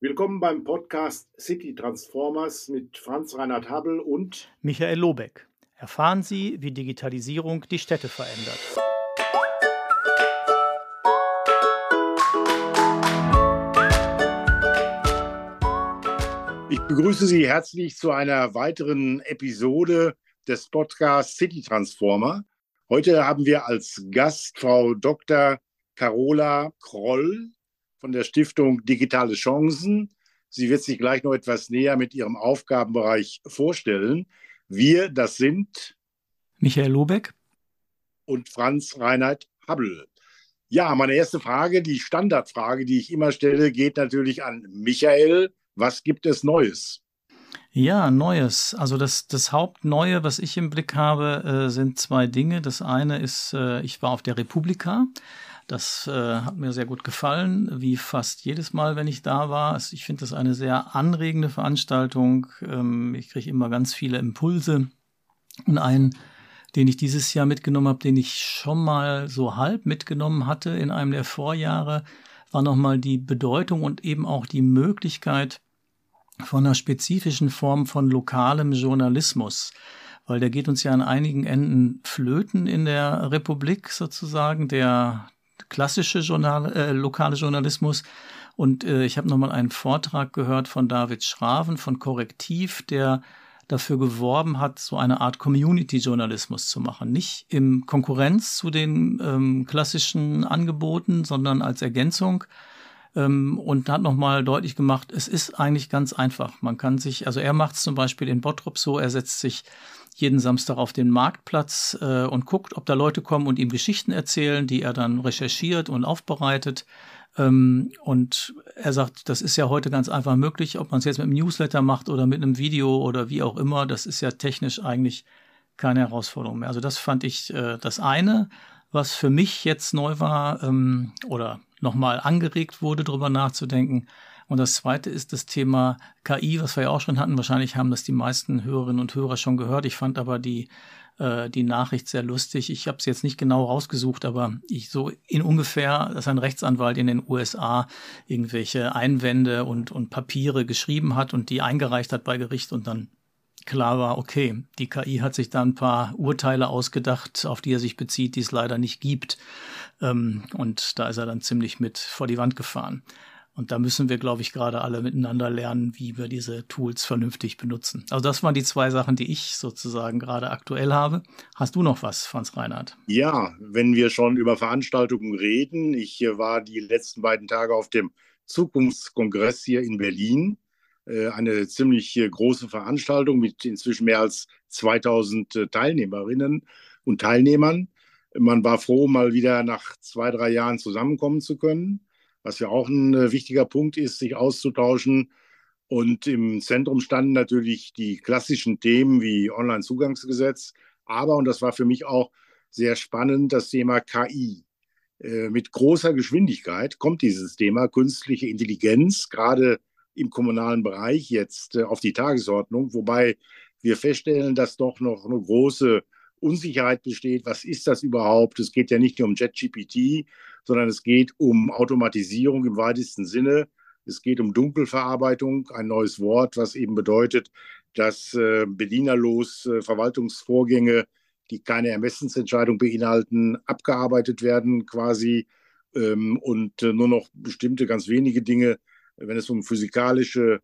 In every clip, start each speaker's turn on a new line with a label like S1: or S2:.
S1: Willkommen beim Podcast City Transformers mit Franz Reinhard Habel und
S2: Michael Lobeck. Erfahren Sie, wie Digitalisierung die Städte verändert.
S1: Ich begrüße Sie herzlich zu einer weiteren Episode des Podcasts City Transformer. Heute haben wir als Gast Frau Dr. Carola Kroll von der Stiftung Digitale Chancen. Sie wird sich gleich noch etwas näher mit ihrem Aufgabenbereich vorstellen. Wir, das sind
S2: Michael Lobeck
S1: und Franz Reinhard Habbel. Ja, meine erste Frage, die Standardfrage, die ich immer stelle, geht natürlich an Michael. Was gibt es Neues?
S2: Ja, Neues. Also das, das Hauptneue, was ich im Blick habe, äh, sind zwei Dinge. Das eine ist, äh, ich war auf der Republika. Das äh, hat mir sehr gut gefallen, wie fast jedes Mal, wenn ich da war. Also ich finde das eine sehr anregende Veranstaltung. Ähm, ich kriege immer ganz viele Impulse. Und einen, den ich dieses Jahr mitgenommen habe, den ich schon mal so halb mitgenommen hatte in einem der Vorjahre, war nochmal die Bedeutung und eben auch die Möglichkeit von einer spezifischen Form von lokalem Journalismus weil der geht uns ja an einigen Enden flöten in der Republik sozusagen, der klassische Journal, äh, lokale Journalismus. Und äh, ich habe nochmal einen Vortrag gehört von David Schraven von Korrektiv, der dafür geworben hat, so eine Art Community-Journalismus zu machen. Nicht im Konkurrenz zu den ähm, klassischen Angeboten, sondern als Ergänzung. Ähm, und hat nochmal deutlich gemacht, es ist eigentlich ganz einfach. Man kann sich, also er macht es zum Beispiel in Bottrop so, er setzt sich jeden Samstag auf den Marktplatz äh, und guckt, ob da Leute kommen und ihm Geschichten erzählen, die er dann recherchiert und aufbereitet. Ähm, und er sagt, das ist ja heute ganz einfach möglich, ob man es jetzt mit einem Newsletter macht oder mit einem Video oder wie auch immer. Das ist ja technisch eigentlich keine Herausforderung mehr. Also das fand ich äh, das eine, was für mich jetzt neu war ähm, oder nochmal angeregt wurde, darüber nachzudenken. Und das zweite ist das Thema KI, was wir ja auch schon hatten. Wahrscheinlich haben das die meisten Hörerinnen und Hörer schon gehört. Ich fand aber die, äh, die Nachricht sehr lustig. Ich habe es jetzt nicht genau rausgesucht, aber ich so in ungefähr, dass ein Rechtsanwalt in den USA irgendwelche Einwände und, und Papiere geschrieben hat und die eingereicht hat bei Gericht und dann klar war, okay, die KI hat sich da ein paar Urteile ausgedacht, auf die er sich bezieht, die es leider nicht gibt. Ähm, und da ist er dann ziemlich mit vor die Wand gefahren. Und da müssen wir, glaube ich, gerade alle miteinander lernen, wie wir diese Tools vernünftig benutzen. Also das waren die zwei Sachen, die ich sozusagen gerade aktuell habe. Hast du noch was, Franz Reinhardt?
S1: Ja, wenn wir schon über Veranstaltungen reden. Ich war die letzten beiden Tage auf dem Zukunftskongress hier in Berlin. Äh, eine ziemlich große Veranstaltung mit inzwischen mehr als 2000 äh, Teilnehmerinnen und Teilnehmern. Man war froh, mal wieder nach zwei, drei Jahren zusammenkommen zu können was ja auch ein äh, wichtiger Punkt ist, sich auszutauschen. Und im Zentrum standen natürlich die klassischen Themen wie Online-Zugangsgesetz, aber, und das war für mich auch sehr spannend, das Thema KI. Äh, mit großer Geschwindigkeit kommt dieses Thema künstliche Intelligenz gerade im kommunalen Bereich jetzt äh, auf die Tagesordnung, wobei wir feststellen, dass doch noch eine große Unsicherheit besteht. Was ist das überhaupt? Es geht ja nicht nur um JetGPT, sondern es geht um Automatisierung im weitesten Sinne. Es geht um Dunkelverarbeitung, ein neues Wort, was eben bedeutet, dass äh, bedienerlos äh, Verwaltungsvorgänge, die keine Ermessensentscheidung beinhalten, abgearbeitet werden quasi ähm, und äh, nur noch bestimmte ganz wenige Dinge, wenn es um physikalische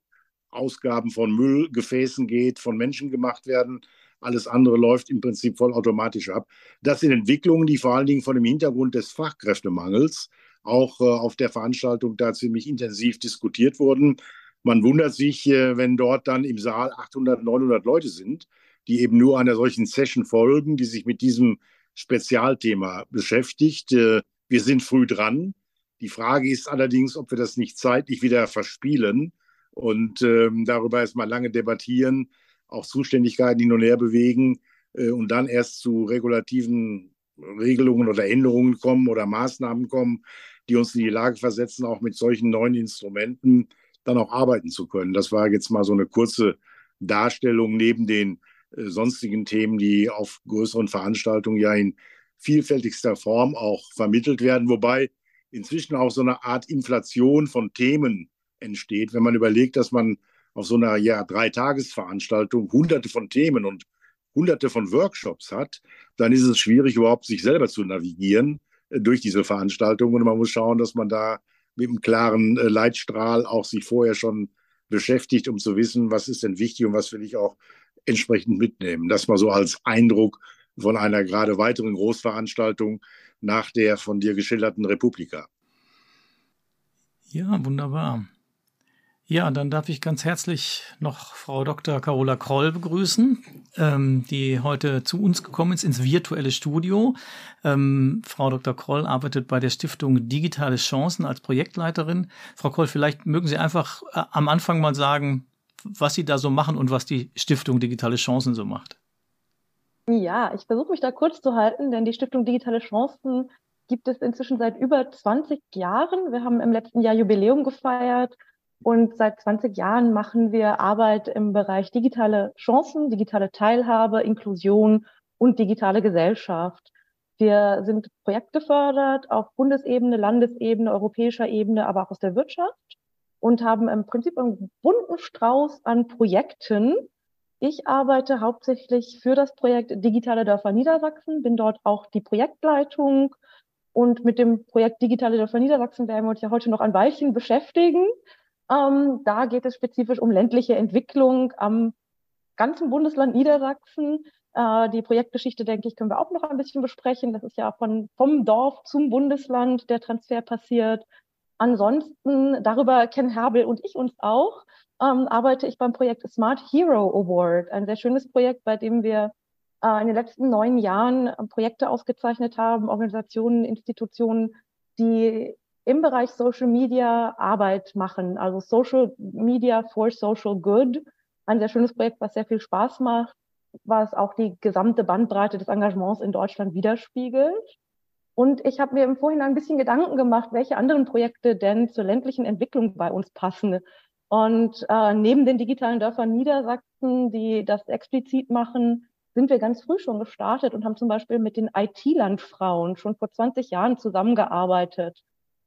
S1: Ausgaben von Müllgefäßen geht, von Menschen gemacht werden. Alles andere läuft im Prinzip vollautomatisch ab. Das sind Entwicklungen, die vor allen Dingen vor dem Hintergrund des Fachkräftemangels auch äh, auf der Veranstaltung da ziemlich intensiv diskutiert wurden. Man wundert sich, äh, wenn dort dann im Saal 800, 900 Leute sind, die eben nur einer solchen Session folgen, die sich mit diesem Spezialthema beschäftigt. Äh, wir sind früh dran. Die Frage ist allerdings, ob wir das nicht zeitlich wieder verspielen und ähm, darüber erstmal lange debattieren, auch Zuständigkeiten hin und her bewegen äh, und dann erst zu regulativen Regelungen oder Änderungen kommen oder Maßnahmen kommen, die uns in die Lage versetzen, auch mit solchen neuen Instrumenten dann auch arbeiten zu können. Das war jetzt mal so eine kurze Darstellung neben den äh, sonstigen Themen, die auf größeren Veranstaltungen ja in vielfältigster Form auch vermittelt werden, wobei inzwischen auch so eine Art Inflation von Themen entsteht. Wenn man überlegt, dass man auf so einer ja, Dreitagesveranstaltung hunderte von Themen und hunderte von Workshops hat, dann ist es schwierig, überhaupt sich selber zu navigieren äh, durch diese Veranstaltung. Und man muss schauen, dass man da mit einem klaren äh, Leitstrahl auch sich vorher schon beschäftigt, um zu wissen, was ist denn wichtig und was will ich auch entsprechend mitnehmen. Das mal so als Eindruck von einer gerade weiteren Großveranstaltung nach der von dir geschilderten Republika.
S2: Ja, wunderbar. Ja, dann darf ich ganz herzlich noch Frau Dr. Carola Kroll begrüßen, ähm, die heute zu uns gekommen ist ins virtuelle Studio. Ähm, Frau Dr. Kroll arbeitet bei der Stiftung Digitale Chancen als Projektleiterin. Frau Kroll, vielleicht mögen Sie einfach äh, am Anfang mal sagen, was Sie da so machen und was die Stiftung Digitale Chancen so macht.
S3: Ja, ich versuche mich da kurz zu halten, denn die Stiftung Digitale Chancen gibt es inzwischen seit über 20 Jahren. Wir haben im letzten Jahr Jubiläum gefeiert und seit 20 Jahren machen wir Arbeit im Bereich digitale Chancen, digitale Teilhabe, Inklusion und digitale Gesellschaft. Wir sind projektgefördert auf Bundesebene, Landesebene, europäischer Ebene, aber auch aus der Wirtschaft und haben im Prinzip einen bunten Strauß an Projekten. Ich arbeite hauptsächlich für das Projekt Digitale Dörfer Niedersachsen, bin dort auch die Projektleitung und mit dem Projekt Digitale Dörfer Niedersachsen werden wir uns ja heute noch ein Weilchen beschäftigen. Ähm, da geht es spezifisch um ländliche Entwicklung am ganzen Bundesland Niedersachsen. Äh, die Projektgeschichte, denke ich, können wir auch noch ein bisschen besprechen. Das ist ja von, vom Dorf zum Bundesland der Transfer passiert. Ansonsten, darüber kennen Herbel und ich uns auch, ähm, arbeite ich beim Projekt Smart Hero Award, ein sehr schönes Projekt, bei dem wir äh, in den letzten neun Jahren Projekte ausgezeichnet haben, Organisationen, Institutionen, die im Bereich Social Media Arbeit machen, also Social Media for Social Good. Ein sehr schönes Projekt, was sehr viel Spaß macht, was auch die gesamte Bandbreite des Engagements in Deutschland widerspiegelt. Und ich habe mir im Vorhinein ein bisschen Gedanken gemacht, welche anderen Projekte denn zur ländlichen Entwicklung bei uns passen. Und äh, neben den digitalen Dörfern Niedersachsen, die das explizit machen, sind wir ganz früh schon gestartet und haben zum Beispiel mit den IT-Landfrauen schon vor 20 Jahren zusammengearbeitet.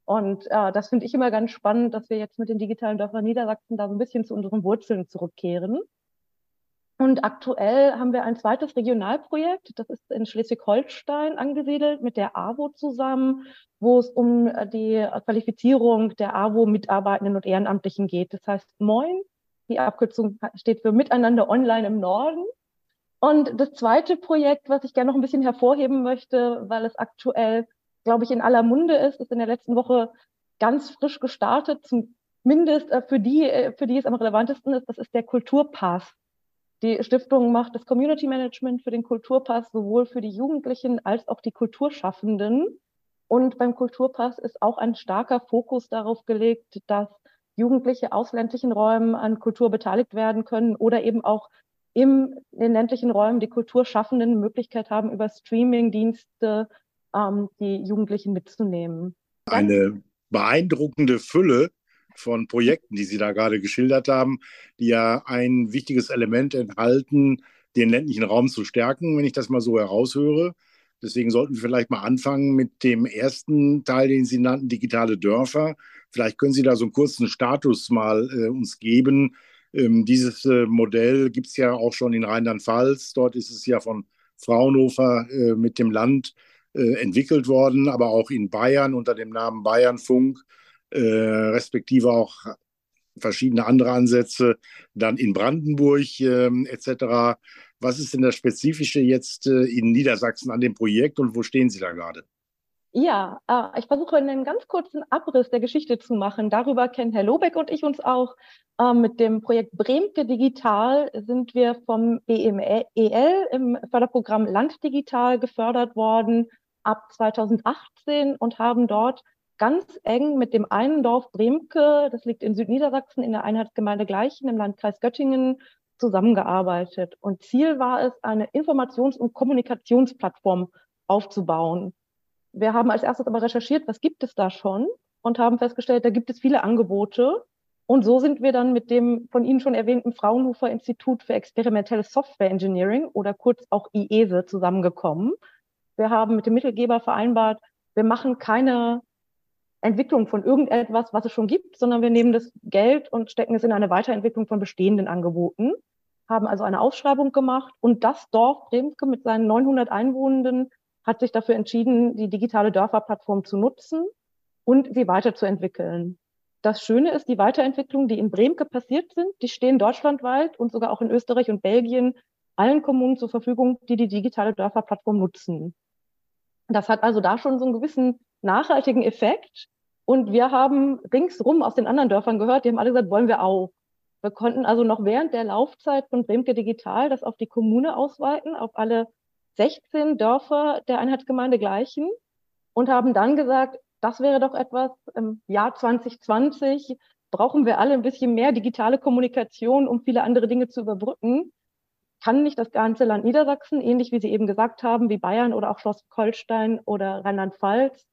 S3: Und äh, das finde ich immer ganz spannend, dass wir jetzt mit den digitalen Dörfern Niedersachsen da so ein bisschen zu unseren Wurzeln zurückkehren. Und aktuell haben wir ein zweites Regionalprojekt, das ist in Schleswig-Holstein angesiedelt mit der AWO zusammen, wo es um äh, die Qualifizierung der AWO-Mitarbeitenden und Ehrenamtlichen geht. Das heißt MOIN, die Abkürzung steht für Miteinander Online im Norden. Und das zweite Projekt, was ich gerne noch ein bisschen hervorheben möchte, weil es aktuell glaube ich, in aller Munde ist, ist in der letzten Woche ganz frisch gestartet, zumindest äh, für die, äh, für die es am relevantesten ist, das ist der Kulturpass. Die Stiftung macht das Community Management für den Kulturpass sowohl für die Jugendlichen als auch die Kulturschaffenden. Und beim Kulturpass ist auch ein starker Fokus darauf gelegt, dass Jugendliche aus ländlichen Räumen an Kultur beteiligt werden können oder eben auch im, in den ländlichen Räumen die Kulturschaffenden Möglichkeit haben, über Streaming-Dienste ähm, die Jugendlichen mitzunehmen.
S1: Eine beeindruckende Fülle von Projekten, die Sie da gerade geschildert haben, die ja ein wichtiges Element enthalten, den ländlichen Raum zu stärken, wenn ich das mal so heraushöre. Deswegen sollten wir vielleicht mal anfangen mit dem ersten Teil, den Sie nannten, digitale Dörfer. Vielleicht können Sie da so einen kurzen Status mal äh, uns geben. Ähm, dieses äh, Modell gibt es ja auch schon in Rheinland-Pfalz. Dort ist es ja von Fraunhofer äh, mit dem Land entwickelt worden, aber auch in Bayern unter dem Namen Bayernfunk, äh, respektive auch verschiedene andere Ansätze, dann in Brandenburg äh, etc. Was ist denn das Spezifische jetzt äh, in Niedersachsen an dem Projekt und wo stehen Sie da gerade?
S3: Ja, äh, ich versuche einen ganz kurzen Abriss der Geschichte zu machen. Darüber kennen Herr Lobeck und ich uns auch. Äh, mit dem Projekt Bremke Digital sind wir vom BMEL im Förderprogramm Land Digital gefördert worden ab 2018 und haben dort ganz eng mit dem einen Dorf Bremke, das liegt in Südniedersachsen in der Einheitsgemeinde Gleichen im Landkreis Göttingen, zusammengearbeitet. Und Ziel war es, eine Informations- und Kommunikationsplattform aufzubauen. Wir haben als erstes aber recherchiert, was gibt es da schon und haben festgestellt, da gibt es viele Angebote. Und so sind wir dann mit dem von Ihnen schon erwähnten Fraunhofer Institut für experimentelles Software Engineering oder kurz auch IESE zusammengekommen. Wir haben mit dem Mittelgeber vereinbart, wir machen keine Entwicklung von irgendetwas, was es schon gibt, sondern wir nehmen das Geld und stecken es in eine Weiterentwicklung von bestehenden Angeboten, haben also eine Ausschreibung gemacht und das Dorf Bremke mit seinen 900 Einwohnenden hat sich dafür entschieden, die digitale Dörferplattform zu nutzen und sie weiterzuentwickeln. Das Schöne ist, die Weiterentwicklungen, die in Bremke passiert sind, die stehen deutschlandweit und sogar auch in Österreich und Belgien allen Kommunen zur Verfügung, die die digitale Dörferplattform nutzen. Das hat also da schon so einen gewissen nachhaltigen Effekt. Und wir haben ringsrum aus den anderen Dörfern gehört, die haben alle gesagt, wollen wir auch. Wir konnten also noch während der Laufzeit von Bremke Digital das auf die Kommune ausweiten, auf alle 16 Dörfer der Einheitsgemeinde gleichen und haben dann gesagt, das wäre doch etwas im Jahr 2020 brauchen wir alle ein bisschen mehr digitale Kommunikation, um viele andere Dinge zu überbrücken. Kann nicht das ganze Land Niedersachsen, ähnlich wie Sie eben gesagt haben, wie Bayern oder auch Schleswig-Holstein oder Rheinland-Pfalz,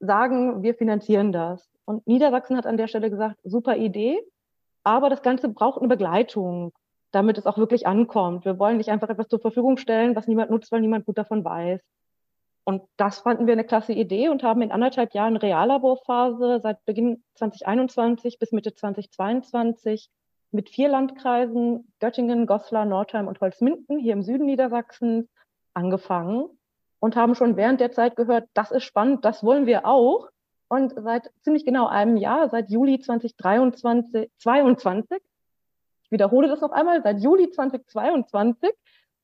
S3: sagen, wir finanzieren das. Und Niedersachsen hat an der Stelle gesagt, super Idee, aber das Ganze braucht eine Begleitung, damit es auch wirklich ankommt. Wir wollen nicht einfach etwas zur Verfügung stellen, was niemand nutzt, weil niemand gut davon weiß. Und das fanden wir eine klasse Idee und haben in anderthalb Jahren Reallaborphase seit Beginn 2021 bis Mitte 2022 mit vier Landkreisen, Göttingen, Goslar, Nordheim und Holzminden hier im Süden Niedersachsens angefangen und haben schon während der Zeit gehört, das ist spannend, das wollen wir auch. Und seit ziemlich genau einem Jahr, seit Juli 2023, 22, ich wiederhole das noch einmal, seit Juli 2022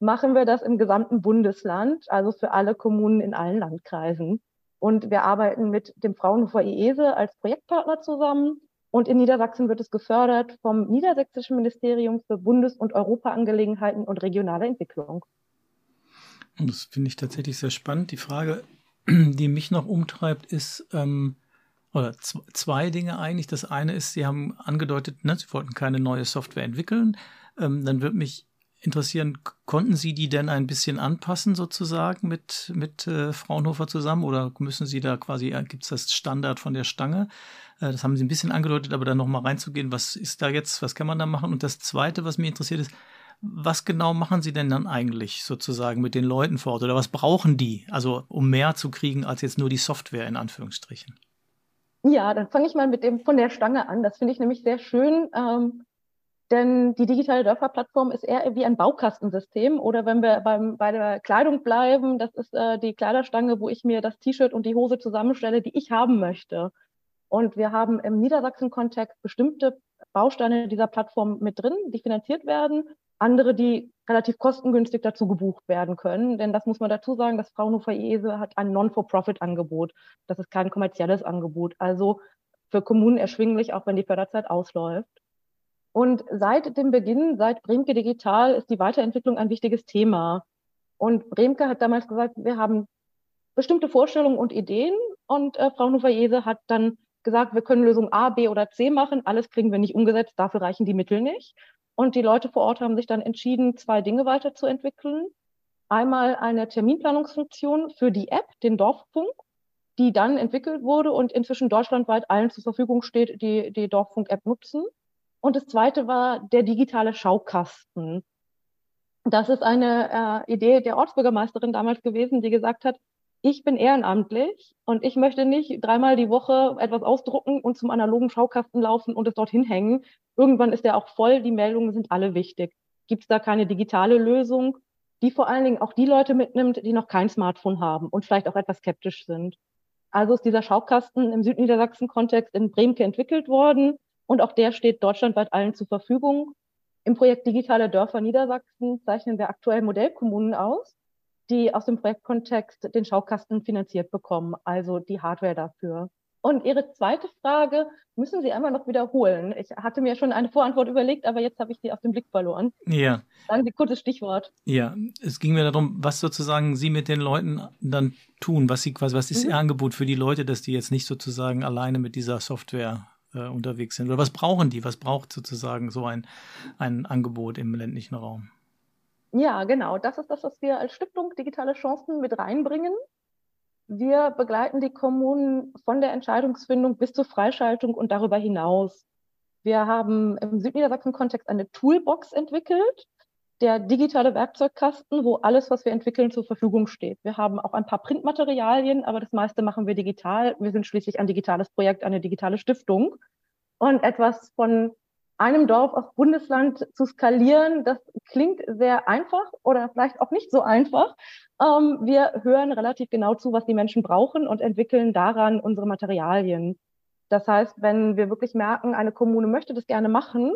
S3: machen wir das im gesamten Bundesland, also für alle Kommunen in allen Landkreisen. Und wir arbeiten mit dem Fraunhofer IESE als Projektpartner zusammen. Und in Niedersachsen wird es gefördert vom Niedersächsischen Ministerium für Bundes- und Europaangelegenheiten und regionale Entwicklung.
S2: Das finde ich tatsächlich sehr spannend. Die Frage, die mich noch umtreibt, ist, ähm, oder zwei Dinge eigentlich. Das eine ist, Sie haben angedeutet, ne, Sie wollten keine neue Software entwickeln. Ähm, dann würde mich interessieren, konnten Sie die denn ein bisschen anpassen sozusagen mit, mit äh, Fraunhofer zusammen oder müssen Sie da quasi, äh, gibt es das Standard von der Stange? Äh, das haben Sie ein bisschen angedeutet, aber dann nochmal reinzugehen, was ist da jetzt, was kann man da machen? Und das Zweite, was mich interessiert ist, was genau machen Sie denn dann eigentlich sozusagen mit den Leuten vor Ort oder was brauchen die, also um mehr zu kriegen als jetzt nur die Software in Anführungsstrichen?
S3: Ja, dann fange ich mal mit dem von der Stange an. Das finde ich nämlich sehr schön, ähm, denn die digitale Dörferplattform ist eher wie ein Baukastensystem oder wenn wir beim, bei der Kleidung bleiben, das ist äh, die Kleiderstange, wo ich mir das T-Shirt und die Hose zusammenstelle, die ich haben möchte. Und wir haben im Niedersachsen-Kontext bestimmte Bausteine dieser Plattform mit drin, die finanziert werden andere, die relativ kostengünstig dazu gebucht werden können. Denn das muss man dazu sagen, das Fraunhofer IESE hat ein Non-for-Profit-Angebot. Das ist kein kommerzielles Angebot. Also für Kommunen erschwinglich, auch wenn die Förderzeit ausläuft. Und seit dem Beginn, seit Bremke Digital, ist die Weiterentwicklung ein wichtiges Thema. Und Bremke hat damals gesagt, wir haben bestimmte Vorstellungen und Ideen. Und äh, Fraunhofer IESE hat dann gesagt, wir können Lösung A, B oder C machen. Alles kriegen wir nicht umgesetzt, dafür reichen die Mittel nicht. Und die Leute vor Ort haben sich dann entschieden, zwei Dinge weiterzuentwickeln. Einmal eine Terminplanungsfunktion für die App, den Dorffunk, die dann entwickelt wurde und inzwischen deutschlandweit allen zur Verfügung steht, die die Dorffunk-App nutzen. Und das zweite war der digitale Schaukasten. Das ist eine äh, Idee der Ortsbürgermeisterin damals gewesen, die gesagt hat, ich bin ehrenamtlich und ich möchte nicht dreimal die Woche etwas ausdrucken und zum analogen Schaukasten laufen und es dorthin hängen. Irgendwann ist der auch voll, die Meldungen sind alle wichtig. Gibt es da keine digitale Lösung, die vor allen Dingen auch die Leute mitnimmt, die noch kein Smartphone haben und vielleicht auch etwas skeptisch sind? Also ist dieser Schaukasten im Südniedersachsen-Kontext in Bremke entwickelt worden und auch der steht deutschlandweit allen zur Verfügung. Im Projekt Digitale Dörfer Niedersachsen zeichnen wir aktuell Modellkommunen aus die aus dem Projektkontext den Schaukasten finanziert bekommen, also die Hardware dafür. Und Ihre zweite Frage müssen Sie einmal noch wiederholen. Ich hatte mir schon eine Vorantwort überlegt, aber jetzt habe ich sie aus dem Blick verloren.
S2: Ja.
S3: Sagen Sie kurzes Stichwort.
S2: Ja, es ging mir darum, was sozusagen Sie mit den Leuten dann tun, was Sie quasi, was ist mhm. Ihr Angebot für die Leute, dass die jetzt nicht sozusagen alleine mit dieser Software äh, unterwegs sind? Oder was brauchen die? Was braucht sozusagen so ein, ein Angebot im ländlichen Raum?
S3: Ja, genau. Das ist das, was wir als Stiftung Digitale Chancen mit reinbringen. Wir begleiten die Kommunen von der Entscheidungsfindung bis zur Freischaltung und darüber hinaus. Wir haben im Südniedersachsen-Kontext eine Toolbox entwickelt, der digitale Werkzeugkasten, wo alles, was wir entwickeln, zur Verfügung steht. Wir haben auch ein paar Printmaterialien, aber das meiste machen wir digital. Wir sind schließlich ein digitales Projekt, eine digitale Stiftung. Und etwas von einem Dorf auf Bundesland zu skalieren, das klingt sehr einfach oder vielleicht auch nicht so einfach. Ähm, wir hören relativ genau zu, was die Menschen brauchen und entwickeln daran unsere Materialien. Das heißt, wenn wir wirklich merken, eine Kommune möchte das gerne machen,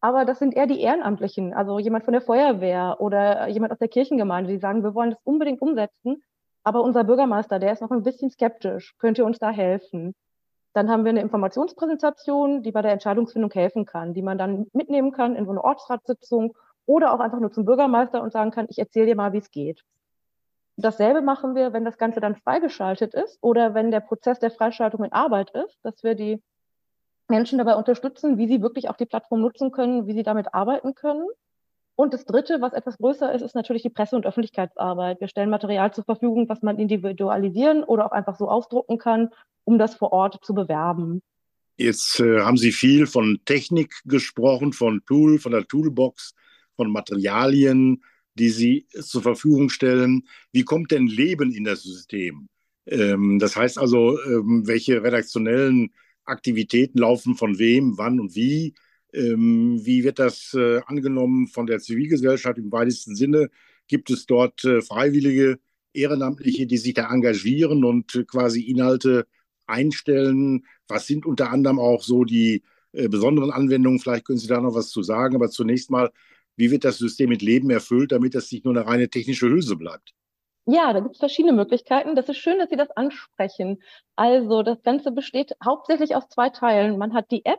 S3: aber das sind eher die Ehrenamtlichen, also jemand von der Feuerwehr oder jemand aus der Kirchengemeinde, die sagen, wir wollen das unbedingt umsetzen, aber unser Bürgermeister, der ist noch ein bisschen skeptisch, könnt ihr uns da helfen? Dann haben wir eine Informationspräsentation, die bei der Entscheidungsfindung helfen kann, die man dann mitnehmen kann in so eine Ortsratssitzung oder auch einfach nur zum Bürgermeister und sagen kann, ich erzähle dir mal, wie es geht. Dasselbe machen wir, wenn das Ganze dann freigeschaltet ist oder wenn der Prozess der Freischaltung in Arbeit ist, dass wir die Menschen dabei unterstützen, wie sie wirklich auch die Plattform nutzen können, wie sie damit arbeiten können. Und das Dritte, was etwas größer ist, ist natürlich die Presse- und Öffentlichkeitsarbeit. Wir stellen Material zur Verfügung, was man individualisieren oder auch einfach so ausdrucken kann um das vor Ort zu bewerben.
S1: Jetzt äh, haben Sie viel von Technik gesprochen, von Tool, von der Toolbox, von Materialien, die Sie zur Verfügung stellen. Wie kommt denn Leben in das System? Ähm, das heißt also, ähm, welche redaktionellen Aktivitäten laufen von wem, wann und wie? Ähm, wie wird das äh, angenommen von der Zivilgesellschaft im weitesten Sinne? Gibt es dort äh, Freiwillige, Ehrenamtliche, die sich da engagieren und äh, quasi Inhalte einstellen? Was sind unter anderem auch so die äh, besonderen Anwendungen? Vielleicht können Sie da noch was zu sagen. Aber zunächst mal, wie wird das System mit Leben erfüllt, damit das nicht nur eine reine technische Hülse bleibt?
S3: Ja, da gibt es verschiedene Möglichkeiten. Das ist schön, dass Sie das ansprechen. Also das Ganze besteht hauptsächlich aus zwei Teilen. Man hat die App.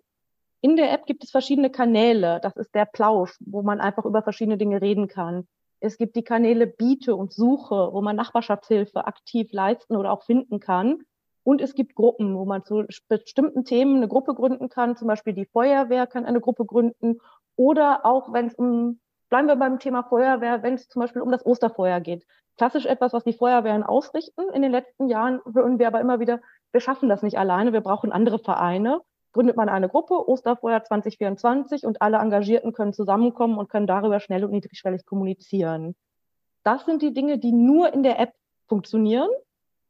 S3: In der App gibt es verschiedene Kanäle. Das ist der Plausch, wo man einfach über verschiedene Dinge reden kann. Es gibt die Kanäle Biete und Suche, wo man Nachbarschaftshilfe aktiv leisten oder auch finden kann. Und es gibt Gruppen, wo man zu bestimmten Themen eine Gruppe gründen kann. Zum Beispiel die Feuerwehr kann eine Gruppe gründen. Oder auch, wenn es um, bleiben wir beim Thema Feuerwehr, wenn es zum Beispiel um das Osterfeuer geht. Klassisch etwas, was die Feuerwehren ausrichten. In den letzten Jahren hören wir aber immer wieder, wir schaffen das nicht alleine, wir brauchen andere Vereine. Gründet man eine Gruppe, Osterfeuer 2024, und alle Engagierten können zusammenkommen und können darüber schnell und niedrigschwellig kommunizieren. Das sind die Dinge, die nur in der App funktionieren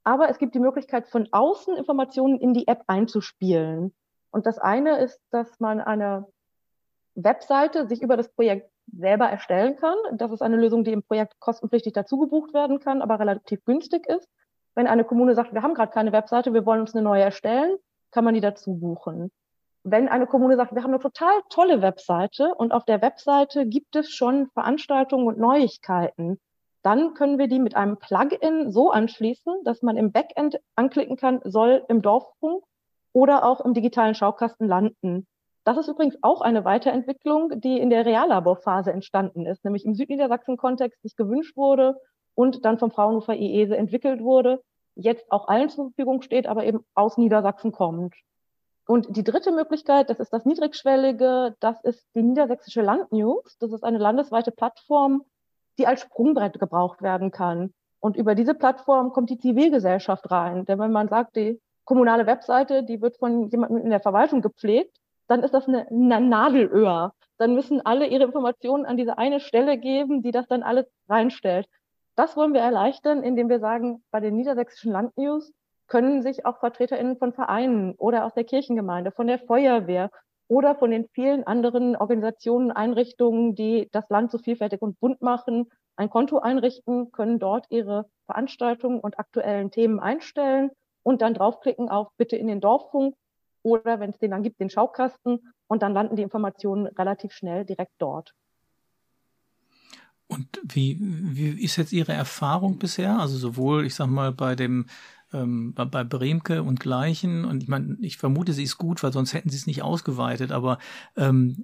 S3: aber es gibt die Möglichkeit, von außen Informationen in die App einzuspielen. Und das eine ist, dass man eine Webseite sich über das Projekt selber erstellen kann. Das ist eine Lösung, die im Projekt kostenpflichtig dazu gebucht werden kann, aber relativ günstig ist. Wenn eine Kommune sagt, wir haben gerade keine Webseite, wir wollen uns eine neue erstellen, kann man die dazu buchen. Wenn eine Kommune sagt, wir haben eine total tolle Webseite und auf der Webseite gibt es schon Veranstaltungen und Neuigkeiten, dann können wir die mit einem Plugin so anschließen, dass man im Backend anklicken kann, soll im Dorffunk oder auch im digitalen Schaukasten landen. Das ist übrigens auch eine Weiterentwicklung, die in der Reallaborphase entstanden ist, nämlich im Südniedersachsen-Kontext sich gewünscht wurde und dann vom Fraunhofer IESE entwickelt wurde, jetzt auch allen zur Verfügung steht, aber eben aus Niedersachsen kommt. Und die dritte Möglichkeit, das ist das Niedrigschwellige, das ist die Niedersächsische Landnews. Das ist eine landesweite Plattform, die als Sprungbrett gebraucht werden kann. Und über diese Plattform kommt die Zivilgesellschaft rein. Denn wenn man sagt, die kommunale Webseite, die wird von jemandem in der Verwaltung gepflegt, dann ist das eine, eine Nadelöhr. Dann müssen alle ihre Informationen an diese eine Stelle geben, die das dann alles reinstellt. Das wollen wir erleichtern, indem wir sagen, bei den niedersächsischen Landnews können sich auch VertreterInnen von Vereinen oder aus der Kirchengemeinde, von der Feuerwehr oder von den vielen anderen Organisationen, Einrichtungen, die das Land so vielfältig und bunt machen, ein Konto einrichten, können dort ihre Veranstaltungen und aktuellen Themen einstellen und dann draufklicken auf Bitte in den Dorffunk oder wenn es den dann gibt, den Schaukasten und dann landen die Informationen relativ schnell direkt dort.
S2: Und wie, wie ist jetzt Ihre Erfahrung bisher? Also sowohl, ich sag mal, bei dem ähm, bei, Bremke und Gleichen. Und ich meine, ich vermute, sie ist gut, weil sonst hätten sie es nicht ausgeweitet. Aber ähm,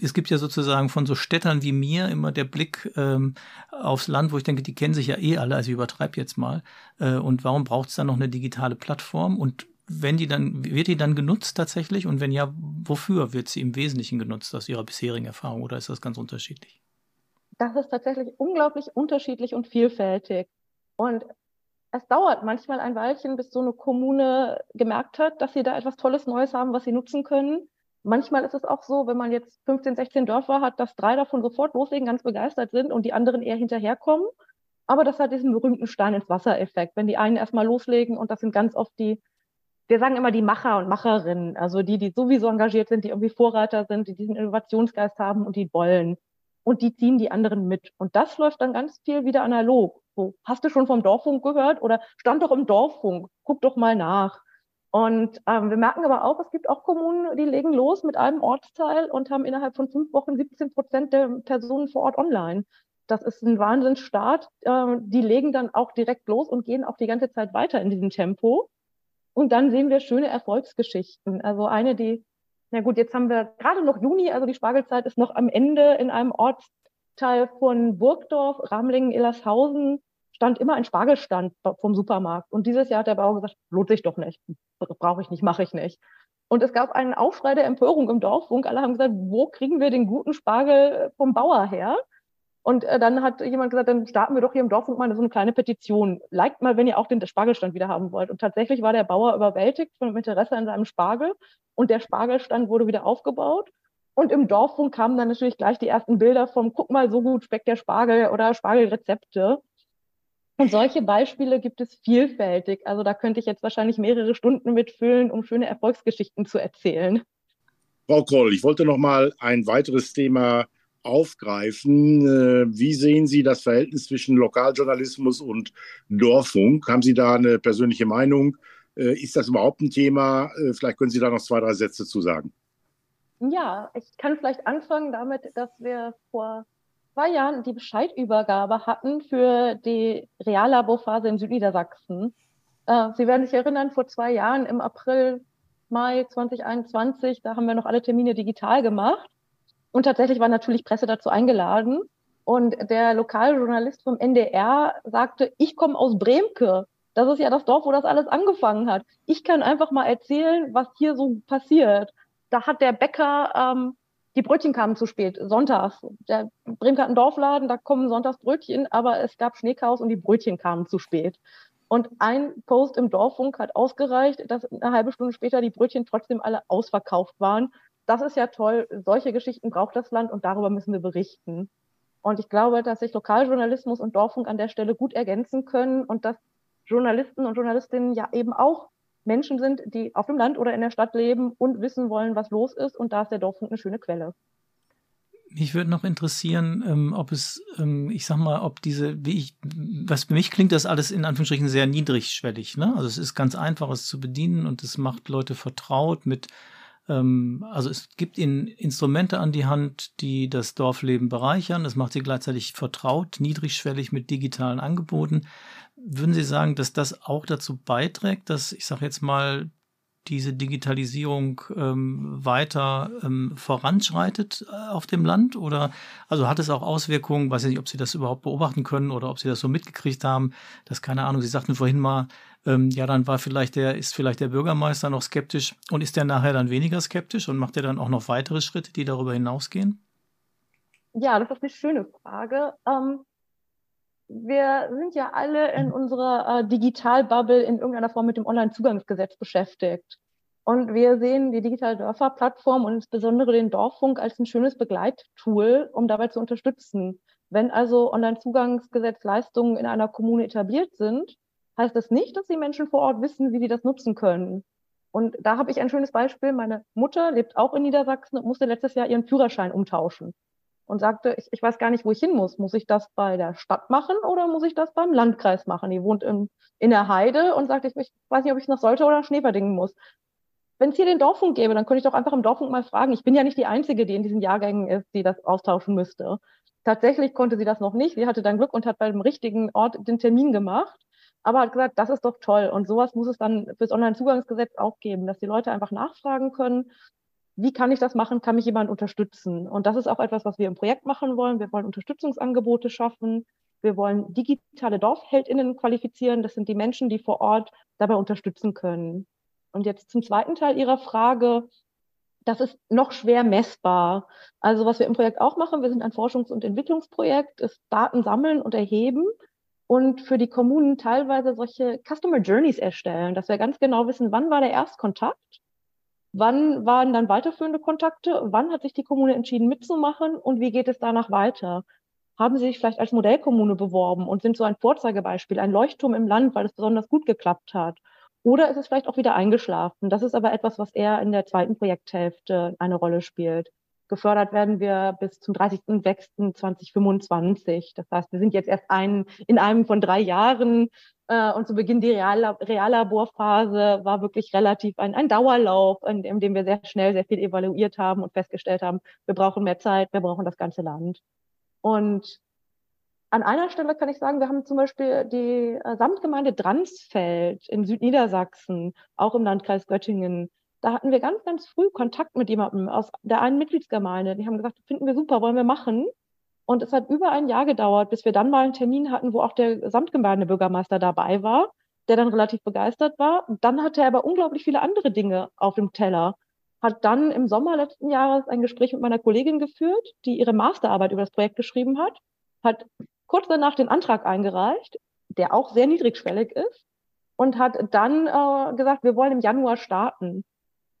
S2: es gibt ja sozusagen von so Städtern wie mir immer der Blick ähm, aufs Land, wo ich denke, die kennen sich ja eh alle, also ich übertreibe jetzt mal. Äh, und warum braucht es dann noch eine digitale Plattform? Und wenn die dann, wird die dann genutzt tatsächlich? Und wenn ja, wofür wird sie im Wesentlichen genutzt aus Ihrer bisherigen Erfahrung oder ist das ganz unterschiedlich?
S3: Das ist tatsächlich unglaublich unterschiedlich und vielfältig. Und es dauert manchmal ein Weilchen, bis so eine Kommune gemerkt hat, dass sie da etwas Tolles Neues haben, was sie nutzen können. Manchmal ist es auch so, wenn man jetzt 15, 16 Dörfer hat, dass drei davon sofort loslegen, ganz begeistert sind und die anderen eher hinterherkommen. Aber das hat diesen berühmten Stein ins Wasser-Effekt. Wenn die einen erstmal loslegen und das sind ganz oft die, wir sagen immer die Macher und Macherinnen, also die, die sowieso engagiert sind, die irgendwie Vorreiter sind, die diesen Innovationsgeist haben und die wollen. Und die ziehen die anderen mit. Und das läuft dann ganz viel wieder analog. So, hast du schon vom Dorffunk gehört oder stand doch im Dorffunk? Guck doch mal nach. Und ähm, wir merken aber auch, es gibt auch Kommunen, die legen los mit einem Ortsteil und haben innerhalb von fünf Wochen 17 Prozent der Personen vor Ort online. Das ist ein Wahnsinnsstart. Äh, die legen dann auch direkt los und gehen auch die ganze Zeit weiter in diesem Tempo. Und dann sehen wir schöne Erfolgsgeschichten. Also eine, die, na gut, jetzt haben wir gerade noch Juni, also die Spargelzeit ist noch am Ende in einem Ortsteil von Burgdorf, Ramlingen, Illershausen stand immer ein Spargelstand vom Supermarkt. Und dieses Jahr hat der Bauer gesagt, lohnt sich doch nicht. Brauche ich nicht, mache ich nicht. Und es gab einen Aufschrei der Empörung im Dorffunk. Alle haben gesagt, wo kriegen wir den guten Spargel vom Bauer her? Und äh, dann hat jemand gesagt, dann starten wir doch hier im Dorffunk mal so eine kleine Petition. Liked mal, wenn ihr auch den Spargelstand wieder haben wollt. Und tatsächlich war der Bauer überwältigt von Interesse an seinem Spargel. Und der Spargelstand wurde wieder aufgebaut. Und im Dorffunk kamen dann natürlich gleich die ersten Bilder vom, guck mal, so gut speckt der Spargel oder Spargelrezepte. Und solche Beispiele gibt es vielfältig. Also da könnte ich jetzt wahrscheinlich mehrere Stunden mitfüllen, um schöne Erfolgsgeschichten zu erzählen.
S1: Frau Kroll, ich wollte noch mal ein weiteres Thema aufgreifen. Äh, wie sehen Sie das Verhältnis zwischen Lokaljournalismus und Dorffunk? Haben Sie da eine persönliche Meinung? Äh, ist das überhaupt ein Thema? Äh, vielleicht können Sie da noch zwei, drei Sätze zu sagen.
S3: Ja, ich kann vielleicht anfangen damit, dass wir vor zwei Jahren die Bescheidübergabe hatten für die Reallaborphase in Südniedersachsen. Sie werden sich erinnern, vor zwei Jahren im April, Mai 2021, da haben wir noch alle Termine digital gemacht. Und tatsächlich war natürlich Presse dazu eingeladen. Und der Lokaljournalist vom NDR sagte, ich komme aus Bremke. Das ist ja das Dorf, wo das alles angefangen hat. Ich kann einfach mal erzählen, was hier so passiert. Da hat der Bäcker ähm, die Brötchen kamen zu spät, sonntags. Der Bremke hat einen Dorfladen, da kommen sonntags Brötchen, aber es gab Schneechaos und die Brötchen kamen zu spät. Und ein Post im Dorffunk hat ausgereicht, dass eine halbe Stunde später die Brötchen trotzdem alle ausverkauft waren. Das ist ja toll. Solche Geschichten braucht das Land und darüber müssen wir berichten. Und ich glaube, dass sich Lokaljournalismus und Dorffunk an der Stelle gut ergänzen können und dass Journalisten und Journalistinnen ja eben auch Menschen sind, die auf dem Land oder in der Stadt leben und wissen wollen, was los ist. Und da ist der Dorffunk eine schöne Quelle.
S2: Mich würde noch interessieren, ähm, ob es, ähm, ich sag mal, ob diese, wie ich, was für mich klingt das alles in Anführungsstrichen sehr niedrigschwellig. Ne? Also es ist ganz einfach, es zu bedienen und es macht Leute vertraut mit, ähm, also es gibt ihnen Instrumente an die Hand, die das Dorfleben bereichern. Es macht sie gleichzeitig vertraut, niedrigschwellig mit digitalen Angeboten. Würden Sie sagen, dass das auch dazu beiträgt, dass, ich sage jetzt mal, diese Digitalisierung ähm, weiter ähm, voranschreitet äh, auf dem Land? Oder also hat es auch Auswirkungen, weiß ich nicht, ob Sie das überhaupt beobachten können oder ob Sie das so mitgekriegt haben, dass, keine Ahnung, Sie sagten vorhin mal, ähm, ja, dann war vielleicht der, ist vielleicht der Bürgermeister noch skeptisch und ist der nachher dann weniger skeptisch und macht er dann auch noch weitere Schritte, die darüber hinausgehen?
S3: Ja, das ist eine schöne Frage. Ähm, wir sind ja alle in unserer äh, Digital-Bubble in irgendeiner Form mit dem Online-Zugangsgesetz beschäftigt. Und wir sehen die Digitale Dörfer-Plattform und insbesondere den Dorffunk als ein schönes Begleittool, um dabei zu unterstützen. Wenn also Online-Zugangsgesetzleistungen in einer Kommune etabliert sind, heißt das nicht, dass die Menschen vor Ort wissen, wie sie das nutzen können. Und da habe ich ein schönes Beispiel. Meine Mutter lebt auch in Niedersachsen und musste letztes Jahr ihren Führerschein umtauschen und sagte, ich, ich weiß gar nicht, wo ich hin muss. Muss ich das bei der Stadt machen oder muss ich das beim Landkreis machen? Die wohnt in, in der Heide und sagte, ich, ich weiß nicht, ob ich noch sollte oder Schneeverdingen muss. Wenn es hier den Dorfunk gäbe, dann könnte ich doch einfach im Dorfunk mal fragen. Ich bin ja nicht die Einzige, die in diesen Jahrgängen ist, die das austauschen müsste. Tatsächlich konnte sie das noch nicht. Sie hatte dann Glück und hat bei dem richtigen Ort den Termin gemacht. Aber hat gesagt, das ist doch toll. Und sowas muss es dann fürs Onlinezugangsgesetz auch geben, dass die Leute einfach nachfragen können, wie kann ich das machen? Kann mich jemand unterstützen? Und das ist auch etwas, was wir im Projekt machen wollen. Wir wollen Unterstützungsangebote schaffen. Wir wollen digitale DorfheldInnen qualifizieren. Das sind die Menschen, die vor Ort dabei unterstützen können. Und jetzt zum zweiten Teil Ihrer Frage. Das ist noch schwer messbar. Also was wir im Projekt auch machen, wir sind ein Forschungs- und Entwicklungsprojekt, ist Daten sammeln und erheben und für die Kommunen teilweise solche Customer Journeys erstellen, dass wir ganz genau wissen, wann war der Erstkontakt Wann waren dann weiterführende Kontakte? Wann hat sich die Kommune entschieden mitzumachen und wie geht es danach weiter? Haben Sie sich vielleicht als Modellkommune beworben und sind so ein Vorzeigebeispiel, ein Leuchtturm im Land, weil es besonders gut geklappt hat? Oder ist es vielleicht auch wieder eingeschlafen? Das ist aber etwas, was eher in der zweiten Projekthälfte eine Rolle spielt. Gefördert werden wir bis zum 30.06.2025. Das heißt, wir sind jetzt erst ein, in einem von drei Jahren äh, und zu Beginn die Real Reallaborphase war wirklich relativ ein, ein Dauerlauf, in, in dem wir sehr schnell sehr viel evaluiert haben und festgestellt haben, wir brauchen mehr Zeit, wir brauchen das ganze Land. Und an einer Stelle kann ich sagen, wir haben zum Beispiel die äh, Samtgemeinde Dransfeld in Südniedersachsen, auch im Landkreis Göttingen, da hatten wir ganz, ganz früh Kontakt mit jemandem aus der einen Mitgliedsgemeinde. Die haben gesagt, finden wir super, wollen wir machen. Und es hat über ein Jahr gedauert, bis wir dann mal einen Termin hatten, wo auch der Gesamtgemeindebürgermeister dabei war, der dann relativ begeistert war. Und dann hatte er aber unglaublich viele andere Dinge auf dem Teller. Hat dann im Sommer letzten Jahres ein Gespräch mit meiner Kollegin geführt, die ihre Masterarbeit über das Projekt geschrieben hat, hat kurz danach den Antrag eingereicht, der auch sehr niedrigschwellig ist, und hat dann äh, gesagt, wir wollen im Januar starten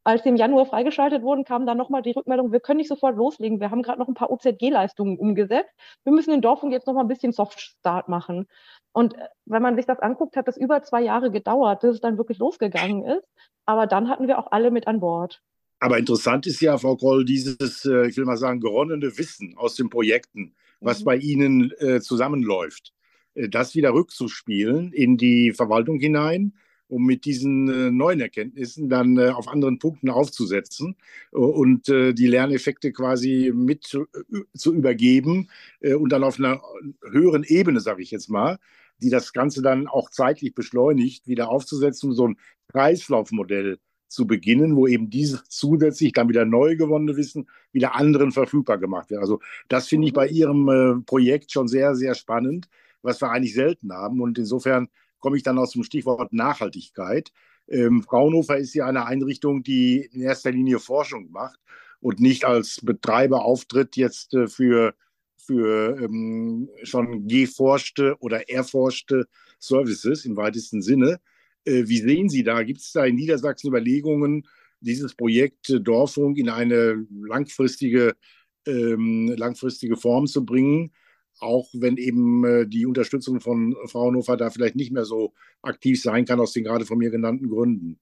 S3: als sie im Januar freigeschaltet wurden, kam dann nochmal die Rückmeldung, wir können nicht sofort loslegen. Wir haben gerade noch ein paar OZG-Leistungen umgesetzt. Wir müssen in Dorfung jetzt nochmal ein bisschen Soft-Start machen. Und äh, wenn man sich das anguckt, hat das über zwei Jahre gedauert, bis es dann wirklich losgegangen ist. Aber dann hatten wir auch alle mit an Bord.
S1: Aber interessant ist ja, Frau Kroll, dieses, äh, ich will mal sagen, geronnene Wissen aus den Projekten, was mhm. bei Ihnen äh, zusammenläuft, das wieder rückzuspielen in die Verwaltung hinein um mit diesen äh, neuen Erkenntnissen dann äh, auf anderen Punkten aufzusetzen äh, und äh, die Lerneffekte quasi mit zu, äh, zu übergeben äh, und dann auf einer höheren Ebene, sage ich jetzt mal, die das Ganze dann auch zeitlich beschleunigt, wieder aufzusetzen, so ein Kreislaufmodell zu beginnen, wo eben dieses zusätzlich dann wieder neu gewonnene Wissen wieder anderen verfügbar gemacht wird. Also das finde ich bei Ihrem Projekt schon sehr, sehr spannend, was wir eigentlich selten haben. Und insofern komme ich dann aus dem Stichwort Nachhaltigkeit. Ähm, Fraunhofer ist ja eine Einrichtung, die in erster Linie Forschung macht und nicht als Betreiber auftritt jetzt äh, für, für ähm, schon geforschte oder erforschte Services im weitesten Sinne. Äh, wie sehen Sie da? Gibt es da in Niedersachsen Überlegungen, dieses Projekt äh, Dorfung in eine langfristige, ähm, langfristige Form zu bringen? Auch wenn eben äh, die Unterstützung von Fraunhofer da vielleicht nicht mehr so aktiv sein kann, aus den gerade von mir genannten Gründen.